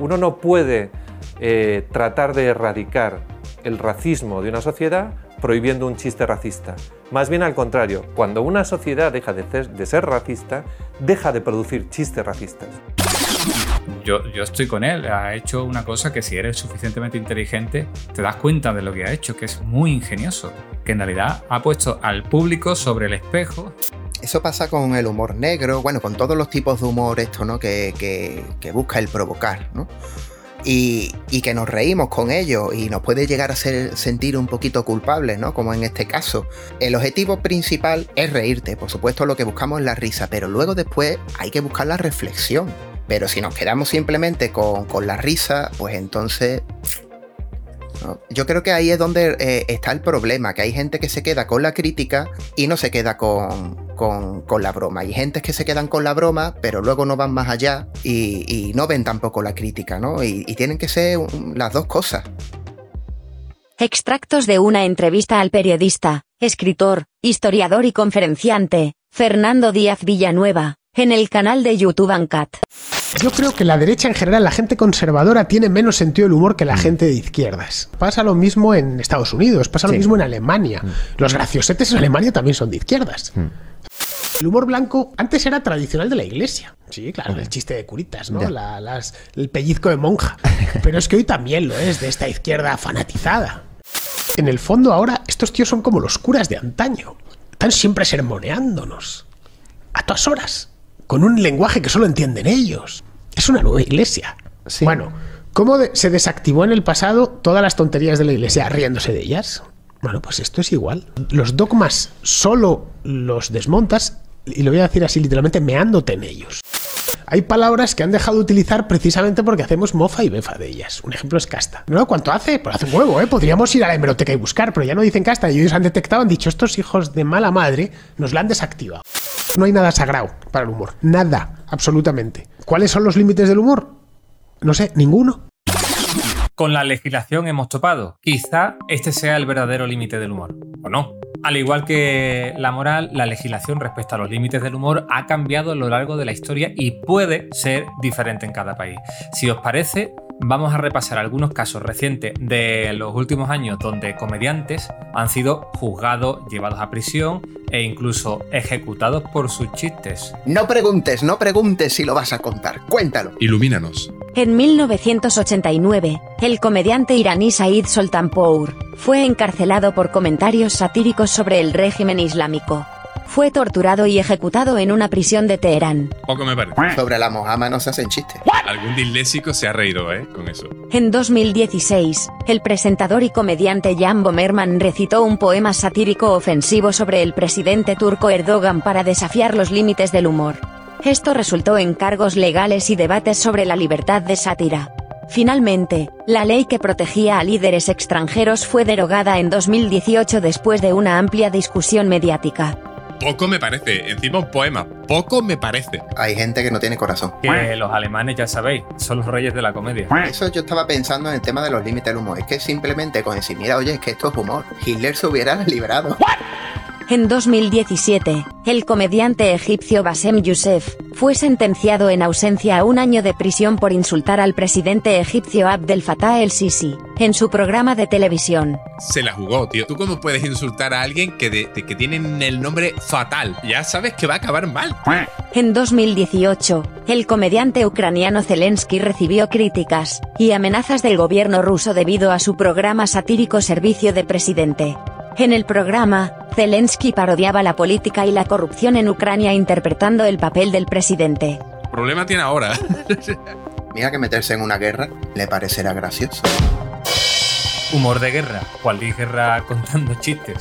Uno no puede eh, tratar de erradicar el racismo de una sociedad prohibiendo un chiste racista. Más bien al contrario, cuando una sociedad deja de ser, de ser racista, deja de producir chistes racistas. Yo, yo estoy con él. Ha hecho una cosa que si eres suficientemente inteligente, te das cuenta de lo que ha hecho, que es muy ingenioso. Que en realidad ha puesto al público sobre el espejo. Eso pasa con el humor negro, bueno, con todos los tipos de humor esto, ¿no? Que, que- que busca el provocar, ¿no? Y, que nos reímos con ello y nos puede llegar a ser, sentir un poquito culpables, ¿no? Como en este caso. El objetivo principal es reírte, por supuesto lo que buscamos es la risa, pero luego después hay que buscar la reflexión. Pero si nos quedamos simplemente con, con la risa, pues entonces. Yo creo que ahí es donde eh, está el problema, que hay gente que se queda con la crítica y no se queda con, con- con la broma. Hay gente que se quedan con la broma, pero luego no van más allá y, no ven tampoco la crítica, ¿no? Y, tienen que ser las dos cosas. Extractos de una entrevista al periodista, escritor, historiador y conferenciante, Fernando Díaz Villanueva, en el canal de YouTube Ancat. Yo creo que la derecha en general, la gente conservadora, tiene menos sentido del humor que la gente de izquierdas. Pasa lo mismo en Estados Unidos, pasa lo Sí. mismo en Alemania. Los graciosetes en Alemania también son de izquierdas. El humor blanco antes era tradicional de la iglesia. Sí, claro, el chiste de curitas, ¿no? Ya. La- las- el pellizco de monja. Pero es que hoy también lo es de esta izquierda fanatizada. En el fondo ahora estos tíos son como los curas de antaño. Están siempre sermoneándonos. A todas horas. Con un lenguaje que solo entienden ellos. Es una nueva iglesia. Bueno, ¿cómo de- se desactivó en el pasado todas las tonterías de la iglesia riéndose de ellas? Bueno, pues esto es igual. Los dogmas solo los desmontas, y lo voy a decir así literalmente, meándote en ellos. Hay palabras que han dejado de utilizar precisamente porque hacemos mofa y befa de ellas. Un ejemplo es casta. ¿No? ¿Cuánto hace? Pues hace un huevo, ¿eh? Podríamos ir a la hemeroteca y buscar, pero ya no dicen casta. Y ellos han detectado, han dicho, estos hijos de mala madre nos la han desactivado. No hay nada sagrado para el humor. Nada, absolutamente. ¿Cuáles son los límites del humor? No sé, ninguno. Con la legislación hemos topado. Quizá este sea el verdadero límite del humor. ¿O no? Al igual que la moral, la legislación respecto a los límites del humor ha cambiado a lo largo de la historia y puede ser diferente en cada país. Si os parece, vamos a repasar algunos casos recientes de los últimos años donde comediantes han sido juzgados, llevados a prisión e incluso ejecutados por sus chistes. No preguntes, no preguntes si lo vas a contar. Cuéntalo. Ilumínanos. En 1989, el comediante iraní Said Soltanpour fue encarcelado por comentarios satíricos sobre el régimen islámico. Fue torturado y ejecutado en una prisión de Teherán. Poco me parece. Sobre la mojama no se hacen chistes. Algún disléxico se ha reído, ¿eh? Con eso. En 2016, el presentador y comediante Jan Bomerman recitó un poema satírico ofensivo sobre el presidente turco Erdogan para desafiar los límites del humor. Esto resultó en cargos legales y debates sobre la libertad de sátira. Finalmente, la ley que protegía a líderes extranjeros fue derogada en 2018 después de una amplia discusión mediática. Poco me parece. Encima un poema. Poco me parece. Hay gente que no tiene corazón. Que los alemanes, ya sabéis, son los reyes de la comedia. Eso yo estaba pensando en el tema de los límites del humor. Es que simplemente con decir, mira, oye, es que esto es humor. Hitler se hubiera librado. En 2017, el comediante egipcio Bassem Youssef fue sentenciado en ausencia a un año de prisión por insultar al presidente egipcio Abdel Fattah el-Sisi en su programa de televisión. Se la jugó, tío. ¿Tú cómo puedes insultar a alguien que, de, de- que tiene el nombre fatal? Ya sabes que va a acabar mal. En 2018, el comediante ucraniano Zelensky recibió críticas y amenazas del gobierno ruso debido a su programa satírico Servicio de Presidente. En el programa, Zelensky parodiaba la política y la corrupción en Ucrania interpretando el papel del presidente. Problema tiene ahora. Mira que meterse en una guerra le parecerá gracioso. Humor de guerra. ¿Cuál de guerra contando chistes?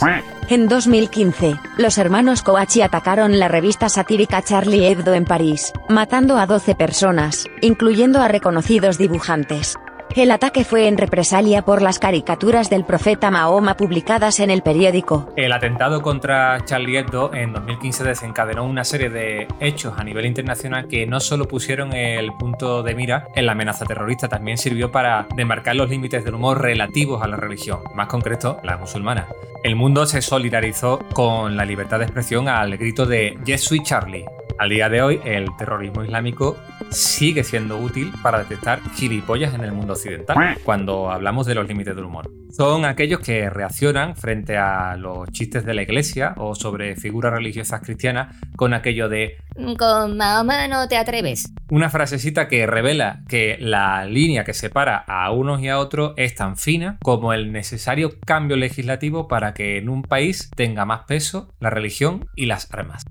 En 2015, los hermanos Coachi atacaron la revista satírica Charlie Hebdo en París, matando a 12 personas, incluyendo a reconocidos dibujantes. El ataque fue en represalia por las caricaturas del profeta Mahoma publicadas en el periódico. El atentado contra Charlie Hebdo en 2015 desencadenó una serie de hechos a nivel internacional que no solo pusieron el punto de mira en la amenaza terrorista, también sirvió para demarcar los límites del humor relativos a la religión, más concreto la musulmana. El mundo se solidarizó con la libertad de expresión al grito de Yes, Charlie. Al día de hoy, el terrorismo islámico sigue siendo útil para detectar gilipollas en el mundo occidental cuando hablamos de los límites del humor. Son aquellos que reaccionan frente a los chistes de la iglesia o sobre figuras religiosas cristianas con aquello de Con Mahoma no te atreves. una frasecita que revela que la línea que separa a unos y a otros es tan fina como el necesario cambio legislativo para que en un país tenga más peso la religión y las armas.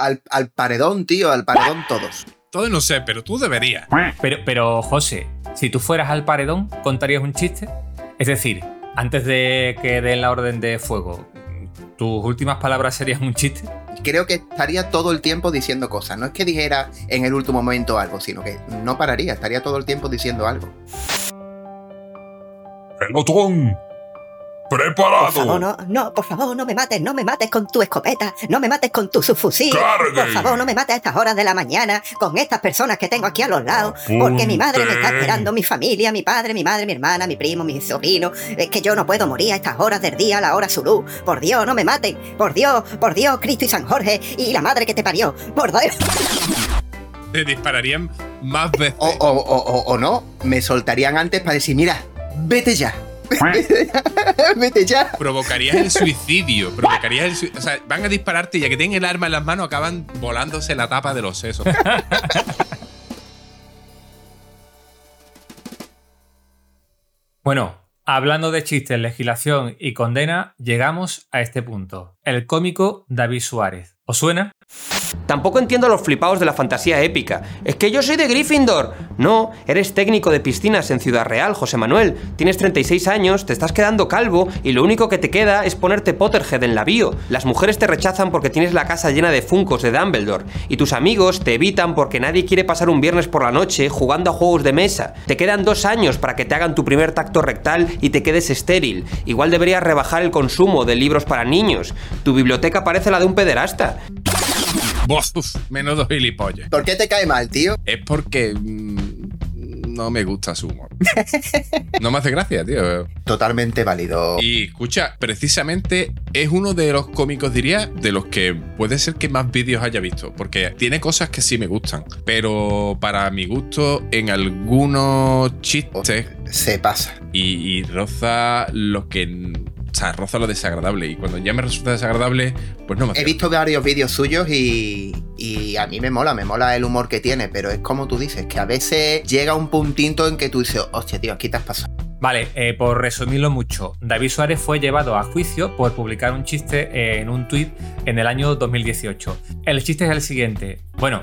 Al, al paredón, tío, al paredón todos. Todo no sé, pero tú deberías. Pero, pero, José, si tú fueras al paredón, ¿contarías un chiste? Es decir, antes de que den la orden de fuego, ¿tus últimas palabras serían un chiste? Creo que estaría todo el tiempo diciendo cosas. No es que dijera en el último momento algo, sino que no pararía, estaría todo el tiempo diciendo algo. Pelotón. Preparado. Por favor, no, no, por favor, no me mates, no me mates con tu escopeta, no me mates con tu subfusil. Cargue. Por favor, no me mates a estas horas de la mañana con estas personas que tengo aquí a los lados, porque mi madre me está esperando, mi familia, mi padre, mi madre, mi hermana, mi primo, mi sobrino. Es que yo no puedo morir a estas horas del día, a la hora Zulu. Por Dios, no me maten. Por Dios, por Dios, Cristo y San Jorge y la madre que te parió. Por Dios. Te dispararían más veces. O, o- o- o- o no, me soltarían antes para decir, mira, vete ya. Vete ya. Provocarías el suicidio. Provocarías el sui- O sea, van a dispararte y ya que tienen el arma en las manos acaban volándose la tapa de los sesos. Bueno, hablando de chistes, legislación y condena, llegamos a este punto. El cómico David Suárez. ¿Os suena? Tampoco entiendo a los flipados de la fantasía épica. Es que yo soy de Gryffindor. No, eres técnico de piscinas en Ciudad Real, José Manuel. Tienes 36 años, te estás quedando calvo y lo único que te queda es ponerte Potterhead en la bio. Las mujeres te rechazan porque tienes la casa llena de funcos de Dumbledore. Y tus amigos te evitan porque nadie quiere pasar un viernes por la noche jugando a juegos de mesa. Te quedan dos años para que te hagan tu primer tacto rectal y te quedes estéril. Igual deberías rebajar el consumo de libros para niños. Tu biblioteca parece la de un pederasta. Uf, menudo gilipollas. ¿Por qué te cae mal, tío? Es porque mm, no me gusta su humor. No me hace gracia, tío. Totalmente válido. Y escucha, precisamente es uno de los cómicos, diría, de los que puede ser que más vídeos haya visto. Porque tiene cosas que sí me gustan. Pero para mi gusto, en algunos chistes. Se pasa. Y, y roza lo que. O sea, roza lo desagradable. Y cuando ya me resulta desagradable, pues no me He visto varios vídeos suyos y, y a mí me mola, me mola el humor que tiene, pero es como tú dices, que a veces llega un puntito en que tú dices, hostia, tío, aquí te has pasado. Vale, eh, por resumirlo mucho, David Suárez fue llevado a juicio por publicar un chiste en un tuit en el año 2018. El chiste es el siguiente. Bueno,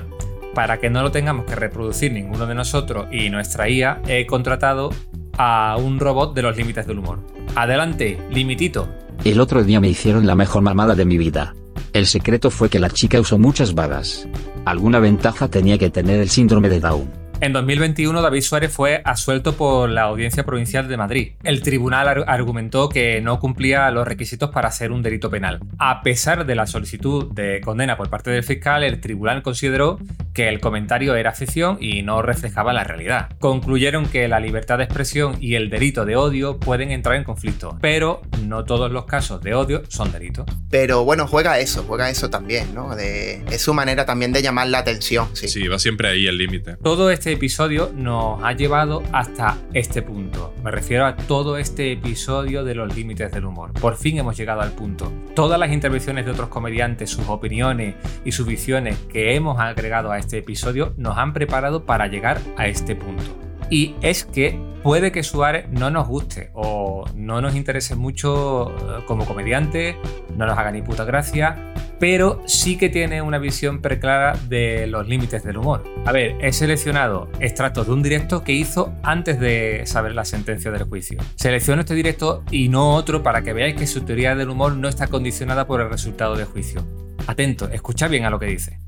para que no lo tengamos que reproducir ninguno de nosotros y nuestra IA, he contratado a un robot de los límites del humor. Adelante, limitito. El otro día me hicieron la mejor mamada de mi vida. El secreto fue que la chica usó muchas balas. Alguna ventaja tenía que tener el síndrome de Down. En 2021, David Suárez fue absuelto por la Audiencia Provincial de Madrid. El tribunal ar- argumentó que no cumplía los requisitos para ser un delito penal. A pesar de la solicitud de condena por parte del fiscal, el tribunal consideró que el comentario era ficción y no reflejaba la realidad. Concluyeron que la libertad de expresión y el delito de odio pueden entrar en conflicto, pero no todos los casos de odio son delitos. Pero bueno, juega eso, juega eso también, ¿no? De, es su manera también de llamar la atención. Sí, Sí, va siempre ahí el límite. Todo este episodio nos ha llevado hasta este punto. Me refiero a todo este episodio de los límites del humor. Por fin hemos llegado al punto. Todas las intervenciones de otros comediantes, sus opiniones y sus visiones que hemos agregado a este episodio nos han preparado para llegar a este punto. Y es que puede que Suárez no nos guste o no nos interese mucho eh, como comediante, no nos haga ni puta gracia, pero sí que tiene una visión preclara de los límites del humor. A ver, he seleccionado extractos de un directo que hizo antes de saber la sentencia del juicio. Selecciono este directo y no otro para que veáis que su teoría del humor no está condicionada por el resultado del juicio. Atento, escucha bien a lo que dice.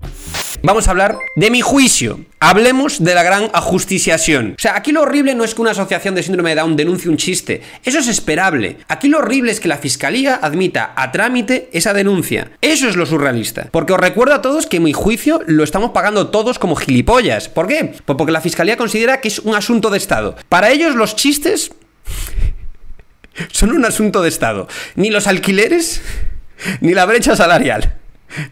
Vamos a hablar de mi juicio. Hablemos de la gran ajusticiación. O sea, aquí lo horrible no es que una asociación de síndrome de Down denuncie un chiste. Eso es esperable. Aquí lo horrible es que la fiscalía admita a trámite esa denuncia. Eso es lo surrealista. Porque os recuerdo a todos que mi juicio lo estamos pagando todos como gilipollas. ¿Por qué? Pues porque la fiscalía considera que es un asunto de Estado. Para ellos los chistes son un asunto de Estado. Ni los alquileres, ni la brecha salarial,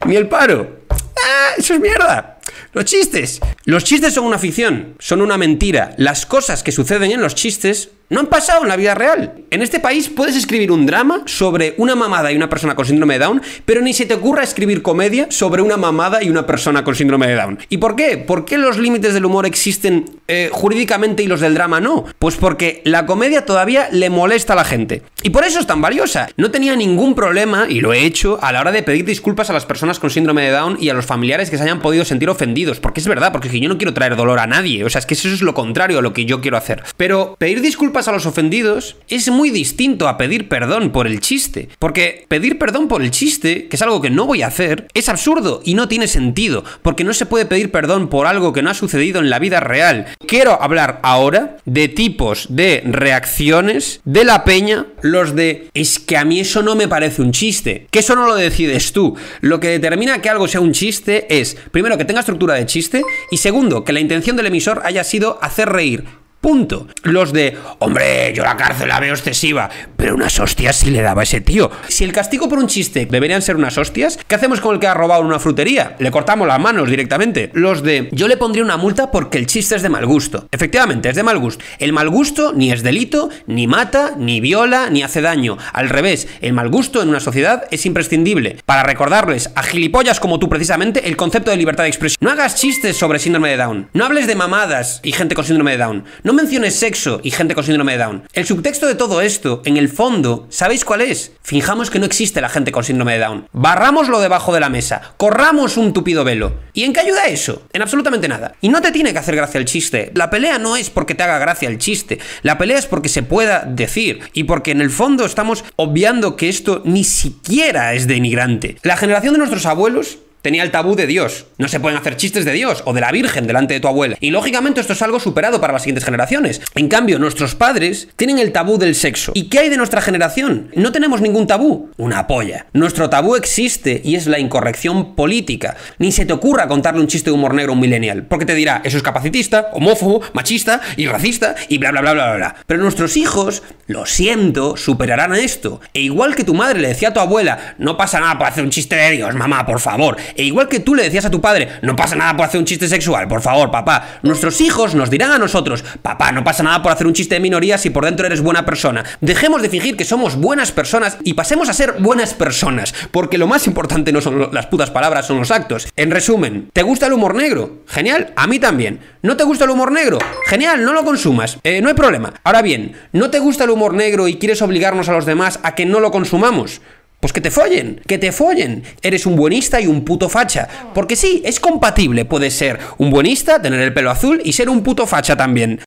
ni el paro. ¡Ah! ¡Eso es mierda! Los chistes. Los chistes son una ficción, son una mentira. Las cosas que suceden en los chistes no han pasado en la vida real. En este país puedes escribir un drama sobre una mamada y una persona con síndrome de Down, pero ni se te ocurra escribir comedia sobre una mamada y una persona con síndrome de Down. ¿Y por qué? ¿Por qué los límites del humor existen eh, jurídicamente y los del drama no? Pues porque la comedia todavía le molesta a la gente. Y por eso es tan valiosa. No tenía ningún problema, y lo he hecho, a la hora de pedir disculpas a las personas con síndrome de Down y a los familiares que se hayan podido sentir ofendidos. Porque es verdad, porque yo no quiero traer dolor a nadie. O sea, es que eso es lo contrario a lo que yo quiero hacer. Pero pedir disculpas a los ofendidos es muy distinto a pedir perdón por el chiste. Porque pedir perdón por el chiste, que es algo que no voy a hacer, es absurdo y no tiene sentido. Porque no se puede pedir perdón por algo que no ha sucedido en la vida real. Quiero hablar ahora de tipos de reacciones de la peña, los de es que a mí eso no me parece un chiste. Que eso no lo decides tú. Lo que determina que algo sea un chiste es, primero, que tenga estructura de chiste y segundo, que la intención del emisor haya sido hacer reír Punto. Los de, hombre, yo la cárcel la veo excesiva, pero unas hostias sí le daba a ese tío. Si el castigo por un chiste deberían ser unas hostias, ¿qué hacemos con el que ha robado una frutería? Le cortamos las manos directamente. Los de, yo le pondría una multa porque el chiste es de mal gusto. Efectivamente, es de mal gusto. El mal gusto ni es delito, ni mata, ni viola, ni hace daño. Al revés, el mal gusto en una sociedad es imprescindible para recordarles a gilipollas como tú precisamente el concepto de libertad de expresión. No hagas chistes sobre síndrome de Down. No hables de mamadas y gente con síndrome de Down. No menciones sexo y gente con síndrome de Down. El subtexto de todo esto, en el fondo, ¿sabéis cuál es? Finjamos que no existe la gente con síndrome de Down. Barrámoslo debajo de la mesa. Corramos un tupido velo. ¿Y en qué ayuda eso? En absolutamente nada. Y no te tiene que hacer gracia el chiste. La pelea no es porque te haga gracia el chiste. La pelea es porque se pueda decir. Y porque en el fondo estamos obviando que esto ni siquiera es denigrante. La generación de nuestros abuelos tenía el tabú de Dios. No se pueden hacer chistes de Dios o de la Virgen delante de tu abuela. Y lógicamente esto es algo superado para las siguientes generaciones. En cambio, nuestros padres tienen el tabú del sexo. ¿Y qué hay de nuestra generación? No tenemos ningún tabú. Una polla. Nuestro tabú existe y es la incorrección política. Ni se te ocurra contarle un chiste de humor negro a un millennial, porque te dirá, eso es capacitista, homófobo, machista y racista y bla bla bla bla bla. Pero nuestros hijos, lo siento, superarán esto. E igual que tu madre le decía a tu abuela, no pasa nada por hacer un chiste de Dios, mamá, por favor. E igual que tú le decías a tu padre, no pasa nada por hacer un chiste sexual, por favor, papá. Nuestros hijos nos dirán a nosotros, papá, no pasa nada por hacer un chiste de minorías si por dentro eres buena persona. Dejemos de fingir que somos buenas personas y pasemos a ser buenas personas, porque lo más importante no son las putas palabras, son los actos. En resumen, ¿te gusta el humor negro? Genial, a mí también. ¿No te gusta el humor negro? Genial, no lo consumas. Eh, no hay problema. Ahora bien, ¿no te gusta el humor negro y quieres obligarnos a los demás a que no lo consumamos? Pues que te follen, que te follen. Eres un buenista y un puto facha. Porque sí, es compatible. Puedes ser un buenista, tener el pelo azul y ser un puto facha también.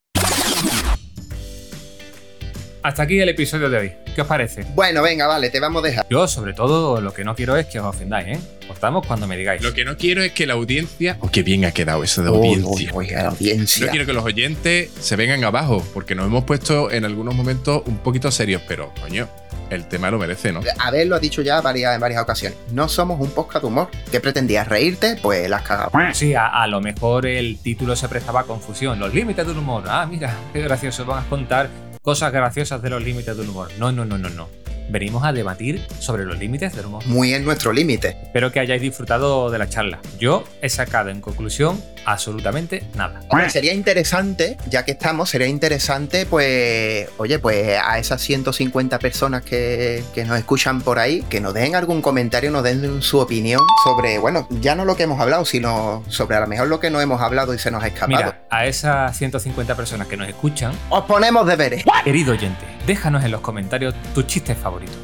Hasta aquí el episodio de hoy. ¿Qué os parece? Bueno, venga, vale, te vamos a dejar. Yo, sobre todo, lo que no quiero es que os ofendáis, ¿eh? Cortamos cuando me digáis. Lo que no quiero es que la audiencia. Oh, qué bien ha quedado eso de Uy, audiencia. uy, la audiencia. No quiero que los oyentes se vengan abajo, porque nos hemos puesto en algunos momentos un poquito serios, pero coño, el tema lo merece, ¿no? A ver, lo ha dicho ya varias, en varias ocasiones. No somos un podcast de humor. ¿Qué pretendías? ¿Reírte? Pues la has cagado. Sí, a, a lo mejor el título se prestaba a confusión. Los límites del humor. Ah, mira, qué gracioso. Van a contar cosas graciosas de los límites del humor. No, no, no, no, no. Venimos a debatir sobre los límites del humor. Muy en nuestro límite. Espero que hayáis disfrutado de la charla. Yo he sacado en conclusión absolutamente nada. Hombre, sería interesante, ya que estamos, sería interesante, pues, oye, pues a esas 150 personas que, que nos escuchan por ahí, que nos dejen algún comentario, nos den su opinión sobre, bueno, ya no lo que hemos hablado, sino sobre a lo mejor lo que no hemos hablado y se nos ha escapado. Mira, a esas 150 personas que nos escuchan, Os ponemos deberes. querido oyente, déjanos en los comentarios tus chistes favoritos.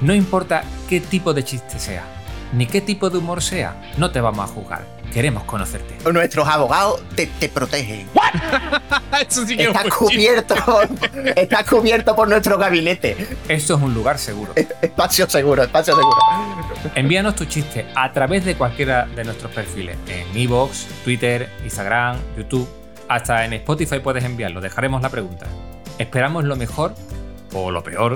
No importa qué tipo de chiste sea, ni qué tipo de humor sea, no te vamos a juzgar. Queremos conocerte. Nuestros abogados te, te protegen. Eso sí que Estás es un cubierto, estás cubierto por nuestro gabinete. Esto es un lugar seguro. Espacio seguro, espacio seguro. Envíanos tu chiste a través de cualquiera de nuestros perfiles, en Evox, Twitter, Instagram, YouTube, hasta en Spotify puedes enviarlo, dejaremos la pregunta. Esperamos lo mejor o lo peor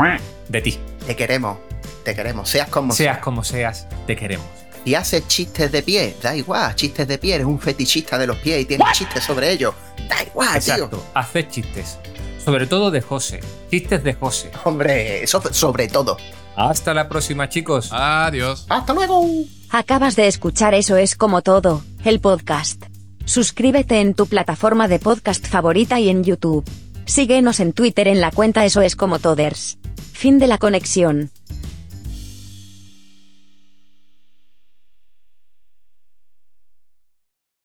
de ti. Te queremos, te queremos, seas como Seas como seas, te queremos. Si haces chistes de pie, da igual, chistes de pie, eres un fetichista de los pies y tienes chistes sobre ellos. Da igual, tío. Exacto, haced chistes. Sobre todo de José. Chistes de José. Hombre, eso sobre todo. Hasta la próxima, chicos. Adiós. Hasta luego. Acabas de escuchar Eso es como todo, el podcast. Suscríbete en tu plataforma de podcast favorita y en YouTube. Síguenos en Twitter en la cuenta Eso es como Toders. Fin de la conexión.